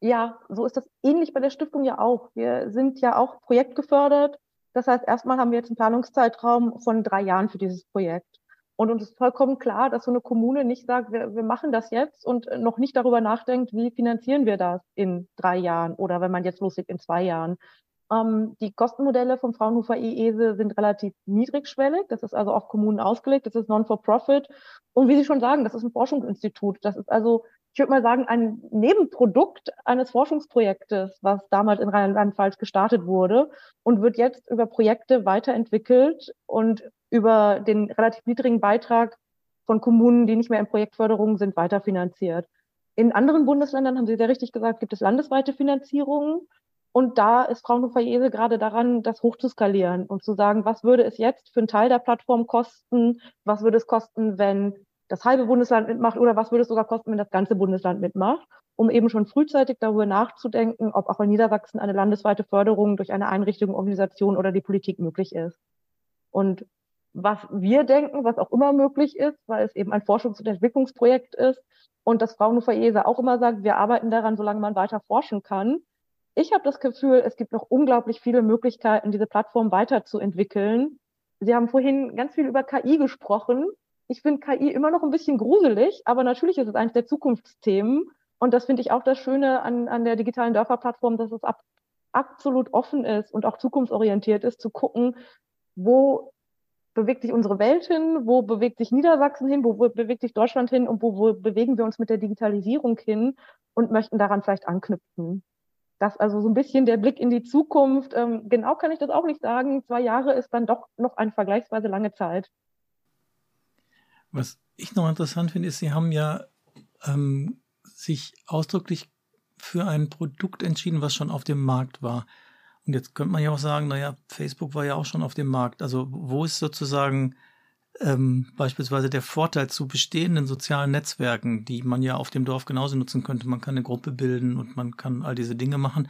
S3: Ja, so ist das ähnlich bei der Stiftung ja auch. Wir sind ja auch projektgefördert. Das heißt, erstmal haben wir jetzt einen Planungszeitraum von drei Jahren für dieses Projekt. Und uns ist vollkommen klar, dass so eine Kommune nicht sagt, wir, wir machen das jetzt und noch nicht darüber nachdenkt, wie finanzieren wir das in drei Jahren oder wenn man jetzt loslegt in zwei Jahren. Ähm, die Kostenmodelle vom Fraunhofer EESE sind relativ niedrigschwellig. Das ist also auf Kommunen ausgelegt. Das ist Non-for-Profit. Und wie Sie schon sagen, das ist ein Forschungsinstitut. Das ist also, ich würde mal sagen, ein Nebenprodukt eines Forschungsprojektes, was damals in Rheinland-Pfalz gestartet wurde und wird jetzt über Projekte weiterentwickelt und über den relativ niedrigen Beitrag von Kommunen, die nicht mehr in Projektförderung sind, weiterfinanziert. In anderen Bundesländern, haben Sie sehr richtig gesagt, gibt es landesweite Finanzierungen. Und da ist Fraunhofer Jese gerade daran, das hochzuskalieren und zu sagen, was würde es jetzt für einen Teil der Plattform kosten? Was würde es kosten, wenn das halbe Bundesland mitmacht oder was würde es sogar kosten, wenn das ganze Bundesland mitmacht? Um eben schon frühzeitig darüber nachzudenken, ob auch in Niedersachsen eine landesweite Förderung durch eine Einrichtung, Organisation oder die Politik möglich ist. Und was wir denken, was auch immer möglich ist, weil es eben ein Forschungs- und Entwicklungsprojekt ist und das Fraunhofer ESA auch immer sagt, wir arbeiten daran, solange man weiter forschen kann, ich habe das Gefühl, es gibt noch unglaublich viele Möglichkeiten, diese Plattform weiterzuentwickeln. Sie haben vorhin ganz viel über KI gesprochen. Ich finde KI immer noch ein bisschen gruselig, aber natürlich ist es eines der Zukunftsthemen. Und das finde ich auch das Schöne an, an der digitalen Dörferplattform, dass es ab, absolut offen ist und auch zukunftsorientiert ist, zu gucken, wo bewegt sich unsere Welt hin, wo bewegt sich Niedersachsen hin, wo bewegt sich Deutschland hin und wo, wo bewegen wir uns mit der Digitalisierung hin und möchten daran vielleicht anknüpfen. Das also so ein bisschen der Blick in die Zukunft. Ähm, genau kann ich das auch nicht sagen. Zwei Jahre ist dann doch noch eine vergleichsweise lange Zeit.
S2: Was ich noch interessant finde, ist, Sie haben ja ähm, sich ausdrücklich für ein Produkt entschieden, was schon auf dem Markt war. Und jetzt könnte man ja auch sagen, naja, Facebook war ja auch schon auf dem Markt. Also wo ist sozusagen ähm, beispielsweise der Vorteil zu bestehenden sozialen Netzwerken, die man ja auf dem Dorf genauso nutzen könnte. Man kann eine Gruppe bilden und man kann all diese Dinge machen.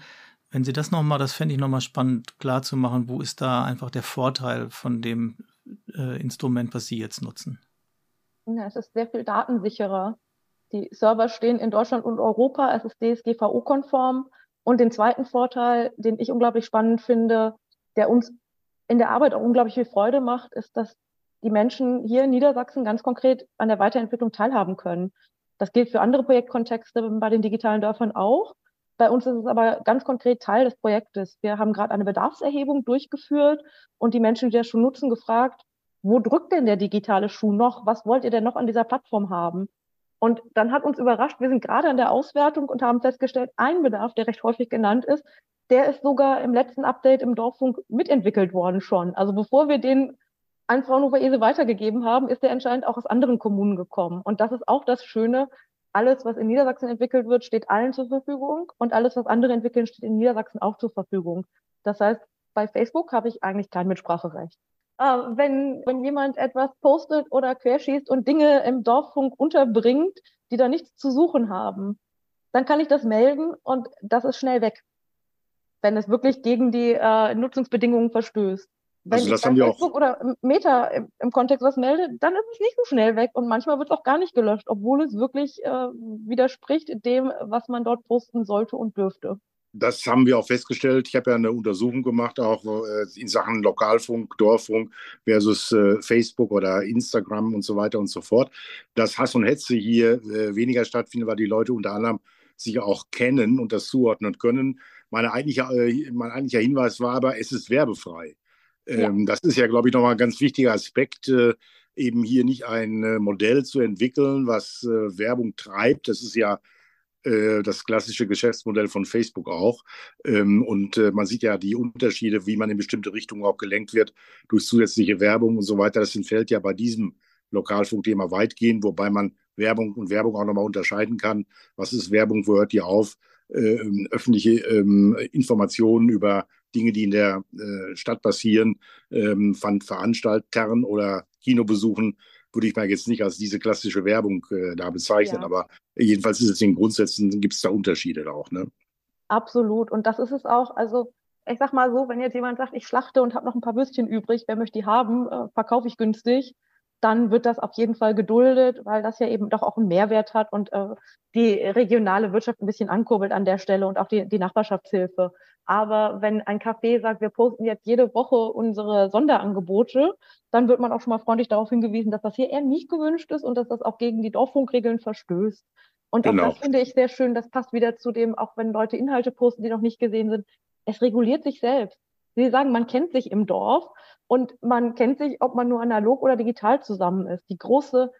S2: Wenn Sie das nochmal, das fände ich nochmal spannend klar zu machen, wo ist da einfach der Vorteil von dem äh, Instrument, was Sie jetzt nutzen?
S3: Ja, es ist sehr viel datensicherer. Die Server stehen in Deutschland und Europa, es ist DSGVO-konform. Und den zweiten Vorteil, den ich unglaublich spannend finde, der uns in der Arbeit auch unglaublich viel Freude macht, ist, dass die Menschen hier in Niedersachsen ganz konkret an der Weiterentwicklung teilhaben können. Das gilt für andere Projektkontexte bei den digitalen Dörfern auch. Bei uns ist es aber ganz konkret Teil des Projektes. Wir haben gerade eine Bedarfserhebung durchgeführt und die Menschen, die das schon nutzen, gefragt, wo drückt denn der digitale Schuh noch? Was wollt ihr denn noch an dieser Plattform haben? Und dann hat uns überrascht, wir sind gerade an der Auswertung und haben festgestellt, ein Bedarf, der recht häufig genannt ist, der ist sogar im letzten Update im Dorffunk mitentwickelt worden schon. Also bevor wir den an Fraunhofer Ese weitergegeben haben, ist der anscheinend auch aus anderen Kommunen gekommen. Und das ist auch das Schöne. Alles, was in Niedersachsen entwickelt wird, steht allen zur Verfügung und alles, was andere entwickeln, steht in Niedersachsen auch zur Verfügung. Das heißt, bei Facebook habe ich eigentlich kein Mitspracherecht. Äh, wenn, wenn jemand etwas postet oder querschießt und Dinge im Dorffunk unterbringt, die da nichts zu suchen haben, dann kann ich das melden und das ist schnell weg, wenn es wirklich gegen die äh, Nutzungsbedingungen verstößt. Wenn also das ich haben Facebook auch. oder Meta im, im, Kontext was melde, dann ist es nicht so schnell weg und manchmal wird es auch gar nicht gelöscht, obwohl es wirklich äh, widerspricht dem, was man dort posten sollte und dürfte.
S1: Das haben wir auch festgestellt. Ich habe ja eine Untersuchung gemacht, auch äh, in Sachen Lokalfunk, Dorffunk versus äh, Facebook oder Instagram und so weiter und so fort. Dass Hass und Hetze hier äh, weniger stattfindet, weil die Leute unter anderem sich auch kennen und das zuordnen können. Meine eigentliche, mein eigentlicher Hinweis war aber, es ist werbefrei. Ähm, Das ist ja, glaube ich, nochmal ein ganz wichtiger Aspekt, äh, eben hier nicht ein äh, Modell zu entwickeln, was äh, Werbung treibt. Das ist ja äh, das klassische Geschäftsmodell von Facebook auch. Ähm, und äh, man sieht ja die Unterschiede, wie man in bestimmte Richtungen auch gelenkt wird durch zusätzliche Werbung und so weiter. Das entfällt ja bei diesem Lokalfunkthema weitgehend, wobei man Werbung und Werbung auch nochmal unterscheiden kann. Was ist Werbung, wo hört die auf? Äh, öffentliche ähm, Informationen über Dinge, die in der äh, Stadt passieren, ähm, von Veranstaltern oder Kinobesuchen, würde ich mal jetzt nicht als diese klassische Werbung äh, da bezeichnen, ja. aber jedenfalls ist es in Grundsätzen, gibt es da Unterschiede auch. Ne?
S3: Absolut. Und das ist es auch. Also ich sag mal so, wenn jetzt jemand sagt, ich schlachte und habe noch ein paar Würstchen übrig, wer möchte die haben, äh, verkaufe ich günstig, dann wird das auf jeden Fall geduldet, weil das ja eben doch auch einen Mehrwert hat und äh, die regionale Wirtschaft ein bisschen ankurbelt an der Stelle und auch die, die Nachbarschaftshilfe. Aber wenn ein Café sagt, wir posten jetzt jede Woche unsere Sonderangebote, dann wird man auch schon mal freundlich darauf hingewiesen, dass das hier eher nicht gewünscht ist und dass das auch gegen die Dorffunkregeln verstößt. Und genau. auch das finde ich sehr schön. Das passt wieder zu dem, auch wenn Leute Inhalte posten, die noch nicht gesehen sind. Es reguliert sich selbst. Sie sagen, man kennt sich im Dorf und man kennt sich, ob man nur analog oder digital zusammen ist. Die große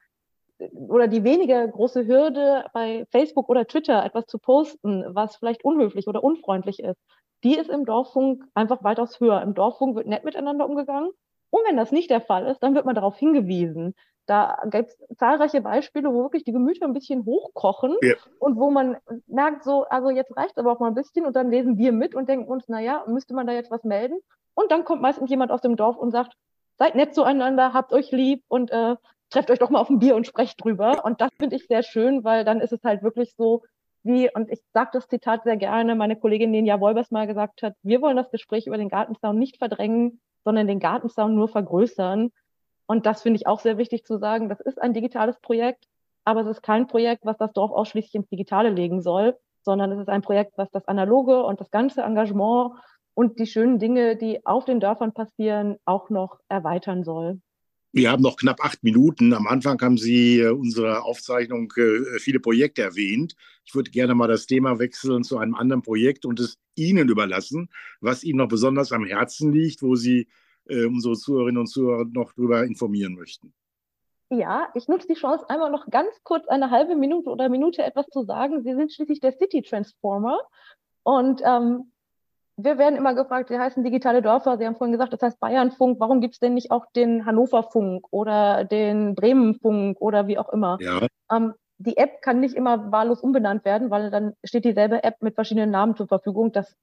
S3: oder die weniger große Hürde bei Facebook oder Twitter etwas zu posten, was vielleicht unhöflich oder unfreundlich ist, die ist im Dorffunk einfach weitaus höher. Im Dorffunk wird nett miteinander umgegangen. Und wenn das nicht der Fall ist, dann wird man darauf hingewiesen. Da gibt es zahlreiche Beispiele, wo wirklich die Gemüter ein bisschen hochkochen ja. und wo man merkt, so, also jetzt reicht aber auch mal ein bisschen und dann lesen wir mit und denken uns, naja, müsste man da jetzt was melden? Und dann kommt meistens jemand aus dem Dorf und sagt, seid nett zueinander, habt euch lieb und äh, trefft euch doch mal auf ein Bier und sprecht drüber. Und das finde ich sehr schön, weil dann ist es halt wirklich so, wie, und ich sage das Zitat sehr gerne, meine Kollegin Ninja Wolbers mal gesagt hat, wir wollen das Gespräch über den Gartenzaun nicht verdrängen, sondern den Gartenzaun nur vergrößern. Und das finde ich auch sehr wichtig zu sagen. Das ist ein digitales Projekt, aber es ist kein Projekt, was das Dorf ausschließlich ins Digitale legen soll, sondern es ist ein Projekt, was das Analoge und das ganze Engagement und die schönen Dinge, die auf den Dörfern passieren, auch noch erweitern soll.
S1: Wir haben noch knapp acht Minuten. Am Anfang haben Sie äh, unsere Aufzeichnung äh, viele Projekte erwähnt. Ich würde gerne mal das Thema wechseln zu einem anderen Projekt und es Ihnen überlassen, was Ihnen noch besonders am Herzen liegt, wo Sie äh, unsere Zuhörerinnen und Zuhörer noch darüber informieren möchten.
S3: Ja, ich nutze die Chance, einmal noch ganz kurz eine halbe Minute oder Minute etwas zu sagen. Sie sind schließlich der City Transformer. Und ähm, wir werden immer gefragt, wie heißen digitale Dörfer? Sie haben vorhin gesagt, das heißt Bayernfunk. Warum gibt es denn nicht auch den Hannoverfunk oder den Bremenfunk oder wie auch immer? Ja. Ähm, die App kann nicht immer wahllos umbenannt werden, weil dann steht dieselbe App mit verschiedenen Namen zur Verfügung. Das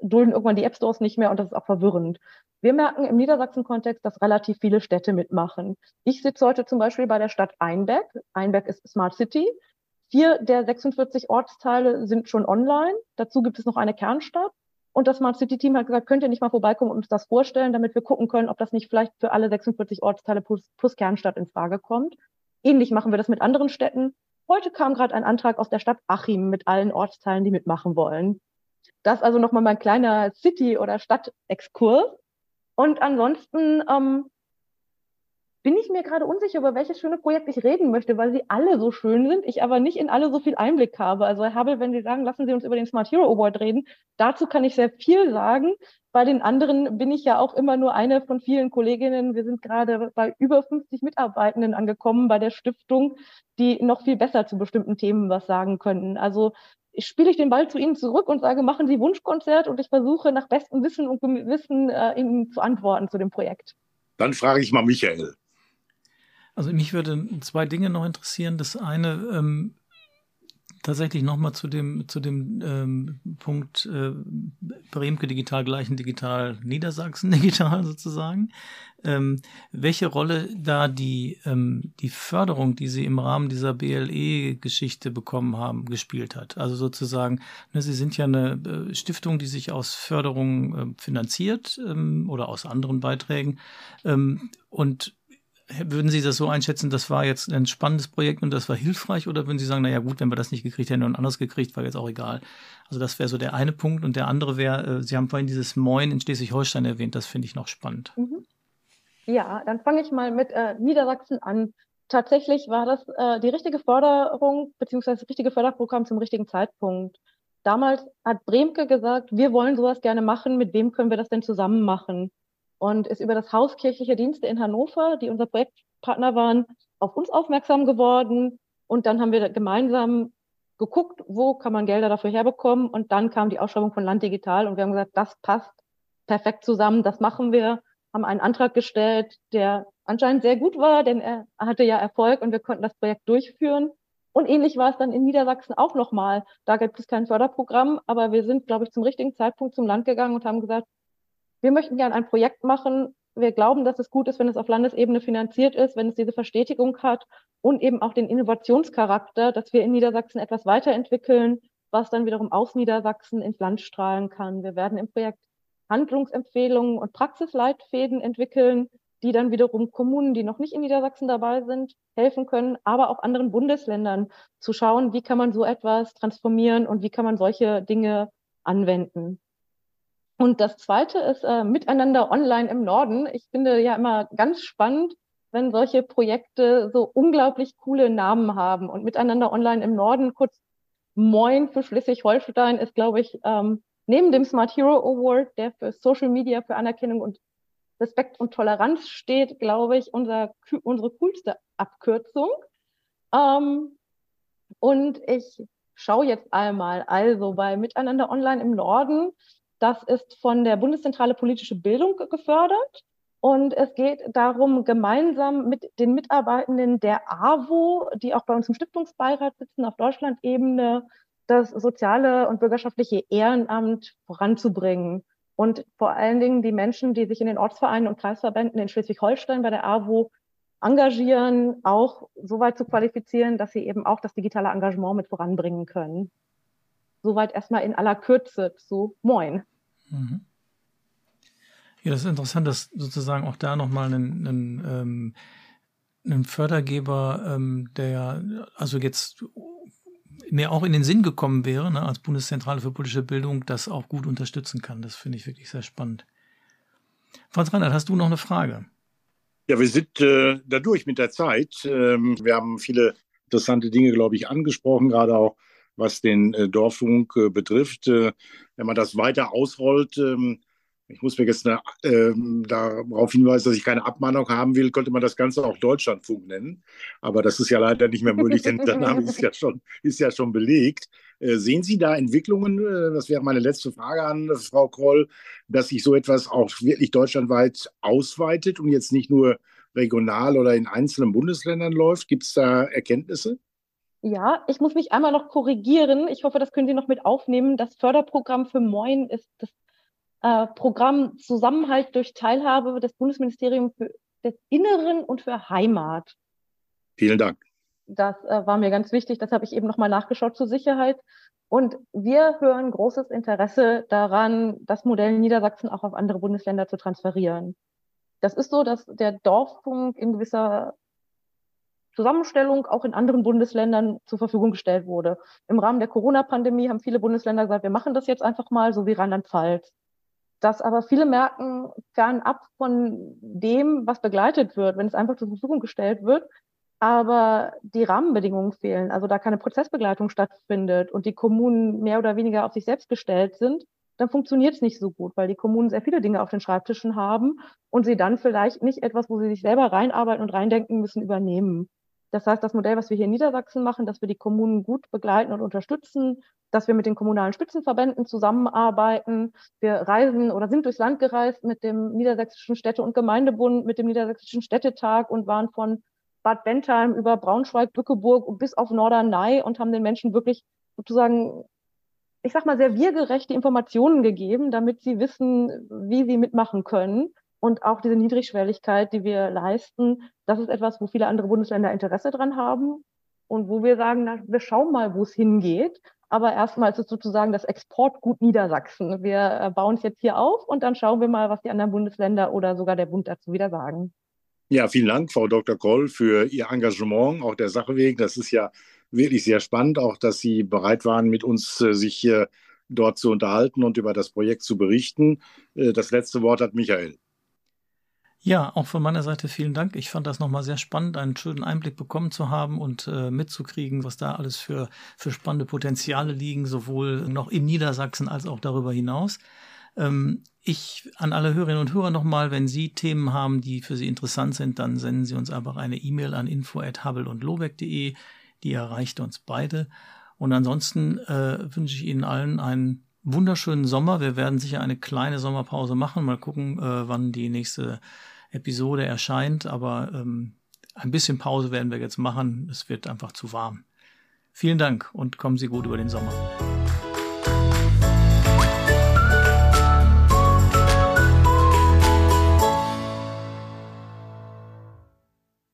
S3: dulden irgendwann die App Stores nicht mehr und das ist auch verwirrend. Wir merken im Niedersachsen-Kontext, dass relativ viele Städte mitmachen. Ich sitze heute zum Beispiel bei der Stadt Einbeck. Einbeck ist Smart City. Vier der 46 Ortsteile sind schon online. Dazu gibt es noch eine Kernstadt. Und das Smart City Team hat gesagt, könnt ihr nicht mal vorbeikommen und uns das vorstellen, damit wir gucken können, ob das nicht vielleicht für alle 46 Ortsteile plus, plus Kernstadt in Frage kommt. Ähnlich machen wir das mit anderen Städten. Heute kam gerade ein Antrag aus der Stadt Achim mit allen Ortsteilen, die mitmachen wollen. Das also nochmal mein kleiner City- oder Stadtexkurs. Und ansonsten ähm, bin ich mir gerade unsicher, über welches schöne Projekt ich reden möchte, weil sie alle so schön sind, ich aber nicht in alle so viel Einblick habe. Also Herr Habel, wenn Sie sagen, lassen Sie uns über den Smart Hero Award reden, dazu kann ich sehr viel sagen. Bei den anderen bin ich ja auch immer nur eine von vielen Kolleginnen. Wir sind gerade bei über 50 Mitarbeitenden angekommen bei der Stiftung, die noch viel besser zu bestimmten Themen was sagen könnten. Also spiele ich den Ball zu Ihnen zurück und sage, machen Sie Wunschkonzert und ich versuche nach bestem Wissen und Gewissen äh, Ihnen zu antworten zu dem Projekt.
S1: Dann frage ich mal Michael.
S2: Also mich würde zwei Dinge noch interessieren. Das eine ähm, tatsächlich nochmal zu dem, zu dem ähm, Punkt äh, Bremke digital gleichen digital, Niedersachsen digital sozusagen. Ähm, welche Rolle da die, ähm, die Förderung, die Sie im Rahmen dieser BLE-Geschichte bekommen haben, gespielt hat? Also sozusagen, ne, Sie sind ja eine äh, Stiftung, die sich aus Förderung äh, finanziert ähm, oder aus anderen Beiträgen. Ähm, und würden Sie das so einschätzen, das war jetzt ein spannendes Projekt und das war hilfreich oder würden Sie sagen, naja gut, wenn wir das nicht gekriegt hätten und anders gekriegt, war jetzt auch egal. Also das wäre so der eine Punkt und der andere wäre, äh, Sie haben vorhin dieses Moin in Schleswig-Holstein erwähnt, das finde ich noch spannend. Mhm.
S3: Ja, dann fange ich mal mit äh, Niedersachsen an. Tatsächlich war das äh, die richtige Förderung beziehungsweise das richtige Förderprogramm zum richtigen Zeitpunkt. Damals hat Bremke gesagt, wir wollen sowas gerne machen, mit wem können wir das denn zusammen machen? Und ist über das Haus Kirchliche Dienste in Hannover, die unser Projektpartner waren, auf uns aufmerksam geworden. Und dann haben wir gemeinsam geguckt, wo kann man Gelder dafür herbekommen. Und dann kam die Ausschreibung von Land Digital und wir haben gesagt, das passt perfekt zusammen, das machen wir, haben einen Antrag gestellt, der anscheinend sehr gut war, denn er hatte ja Erfolg und wir konnten das Projekt durchführen. Und ähnlich war es dann in Niedersachsen auch nochmal. Da gibt es kein Förderprogramm, aber wir sind, glaube ich, zum richtigen Zeitpunkt zum Land gegangen und haben gesagt, wir möchten gerne ein Projekt machen. Wir glauben, dass es gut ist, wenn es auf Landesebene finanziert ist, wenn es diese Verstetigung hat und eben auch den Innovationscharakter, dass wir in Niedersachsen etwas weiterentwickeln, was dann wiederum aus Niedersachsen ins Land strahlen kann. Wir werden im Projekt Handlungsempfehlungen und Praxisleitfäden entwickeln, die dann wiederum Kommunen, die noch nicht in Niedersachsen dabei sind, helfen können, aber auch anderen Bundesländern zu schauen, wie kann man so etwas transformieren und wie kann man solche Dinge anwenden. Und das zweite ist äh, Miteinander online im Norden. Ich finde ja immer ganz spannend, wenn solche Projekte so unglaublich coole Namen haben. Und Miteinander online im Norden, kurz Moin für Schleswig-Holstein, ist, glaube ich, ähm, neben dem Smart Hero Award, der für Social Media, für Anerkennung und Respekt und Toleranz steht, glaube ich, unser, unsere coolste Abkürzung. Ähm, und ich schaue jetzt einmal, also bei Miteinander online im Norden das ist von der Bundeszentrale Politische Bildung gefördert. Und es geht darum, gemeinsam mit den Mitarbeitenden der AWO, die auch bei uns im Stiftungsbeirat sitzen, auf Deutschlandebene, das soziale und bürgerschaftliche Ehrenamt voranzubringen. Und vor allen Dingen die Menschen, die sich in den Ortsvereinen und Kreisverbänden in Schleswig-Holstein bei der AWO engagieren, auch so weit zu qualifizieren, dass sie eben auch das digitale Engagement mit voranbringen können. Soweit erstmal in aller Kürze zu Moin. Mhm.
S2: Ja, das ist interessant, dass sozusagen auch da nochmal einen, einen, ähm, einen Fördergeber, ähm, der also jetzt mir auch in den Sinn gekommen wäre, ne, als Bundeszentrale für politische Bildung, das auch gut unterstützen kann. Das finde ich wirklich sehr spannend. Franz Reinhardt, hast du noch eine Frage?
S1: Ja, wir sind äh, dadurch mit der Zeit. Ähm, wir haben viele interessante Dinge, glaube ich, angesprochen, gerade auch was den äh, Dorffunk äh, betrifft. Äh, wenn man das weiter ausrollt, ähm, ich muss mir jetzt eine, ähm, darauf hinweisen, dass ich keine Abmahnung haben will, könnte man das Ganze auch Deutschlandfunk nennen. Aber das ist ja leider nicht mehr möglich, denn der Name ist ja schon, ist ja schon belegt. Äh, sehen Sie da Entwicklungen, das wäre meine letzte Frage an Frau Kroll, dass sich so etwas auch wirklich deutschlandweit ausweitet und jetzt nicht nur regional oder in einzelnen Bundesländern läuft? Gibt es da Erkenntnisse?
S3: Ja, ich muss mich einmal noch korrigieren. Ich hoffe, das können Sie noch mit aufnehmen. Das Förderprogramm für Moin ist das äh, Programm Zusammenhalt durch Teilhabe des Bundesministeriums für des Inneren und für Heimat.
S1: Vielen Dank.
S3: Das äh, war mir ganz wichtig. Das habe ich eben nochmal nachgeschaut zur Sicherheit. Und wir hören großes Interesse daran, das Modell Niedersachsen auch auf andere Bundesländer zu transferieren. Das ist so, dass der Dorffunk in gewisser Zusammenstellung auch in anderen Bundesländern zur Verfügung gestellt wurde. Im Rahmen der Corona-Pandemie haben viele Bundesländer gesagt, wir machen das jetzt einfach mal, so wie Rheinland-Pfalz. Dass aber viele merken, fernab von dem, was begleitet wird, wenn es einfach zur Verfügung gestellt wird, aber die Rahmenbedingungen fehlen, also da keine Prozessbegleitung stattfindet und die Kommunen mehr oder weniger auf sich selbst gestellt sind, dann funktioniert es nicht so gut, weil die Kommunen sehr viele Dinge auf den Schreibtischen haben und sie dann vielleicht nicht etwas, wo sie sich selber reinarbeiten und reindenken müssen, übernehmen. Das heißt, das Modell, was wir hier in Niedersachsen machen, dass wir die Kommunen gut begleiten und unterstützen, dass wir mit den kommunalen Spitzenverbänden zusammenarbeiten. Wir reisen oder sind durchs Land gereist mit dem Niedersächsischen Städte- und Gemeindebund, mit dem Niedersächsischen Städtetag und waren von Bad Bentheim über Braunschweig, Bückeburg bis auf Norderney und haben den Menschen wirklich sozusagen, ich sag mal, sehr wirgerechte Informationen gegeben, damit sie wissen, wie sie mitmachen können. Und auch diese Niedrigschwelligkeit, die wir leisten, das ist etwas, wo viele andere Bundesländer Interesse dran haben und wo wir sagen, na, wir schauen mal, wo es hingeht. Aber erstmal ist es sozusagen das Exportgut Niedersachsen. Wir äh, bauen es jetzt hier auf und dann schauen wir mal, was die anderen Bundesländer oder sogar der Bund dazu wieder sagen.
S1: Ja, vielen Dank, Frau Dr. Koll, für Ihr Engagement, auch der Sache wegen. Das ist ja wirklich sehr spannend, auch dass Sie bereit waren, mit uns äh, sich dort zu unterhalten und über das Projekt zu berichten. Äh, das letzte Wort hat Michael.
S2: Ja, auch von meiner Seite vielen Dank. Ich fand das nochmal sehr spannend, einen schönen Einblick bekommen zu haben und äh, mitzukriegen, was da alles für, für spannende Potenziale liegen, sowohl noch in Niedersachsen als auch darüber hinaus. Ähm, ich an alle Hörerinnen und Hörer nochmal, wenn Sie Themen haben, die für Sie interessant sind, dann senden Sie uns einfach eine E-Mail an info@hubble und lobeck.de. Die erreicht uns beide. Und ansonsten äh, wünsche ich Ihnen allen einen wunderschönen Sommer. Wir werden sicher eine kleine Sommerpause machen. Mal gucken, äh, wann die nächste Episode erscheint. Aber ähm, ein bisschen Pause werden wir jetzt machen. Es wird einfach zu warm. Vielen Dank und kommen Sie gut über den Sommer.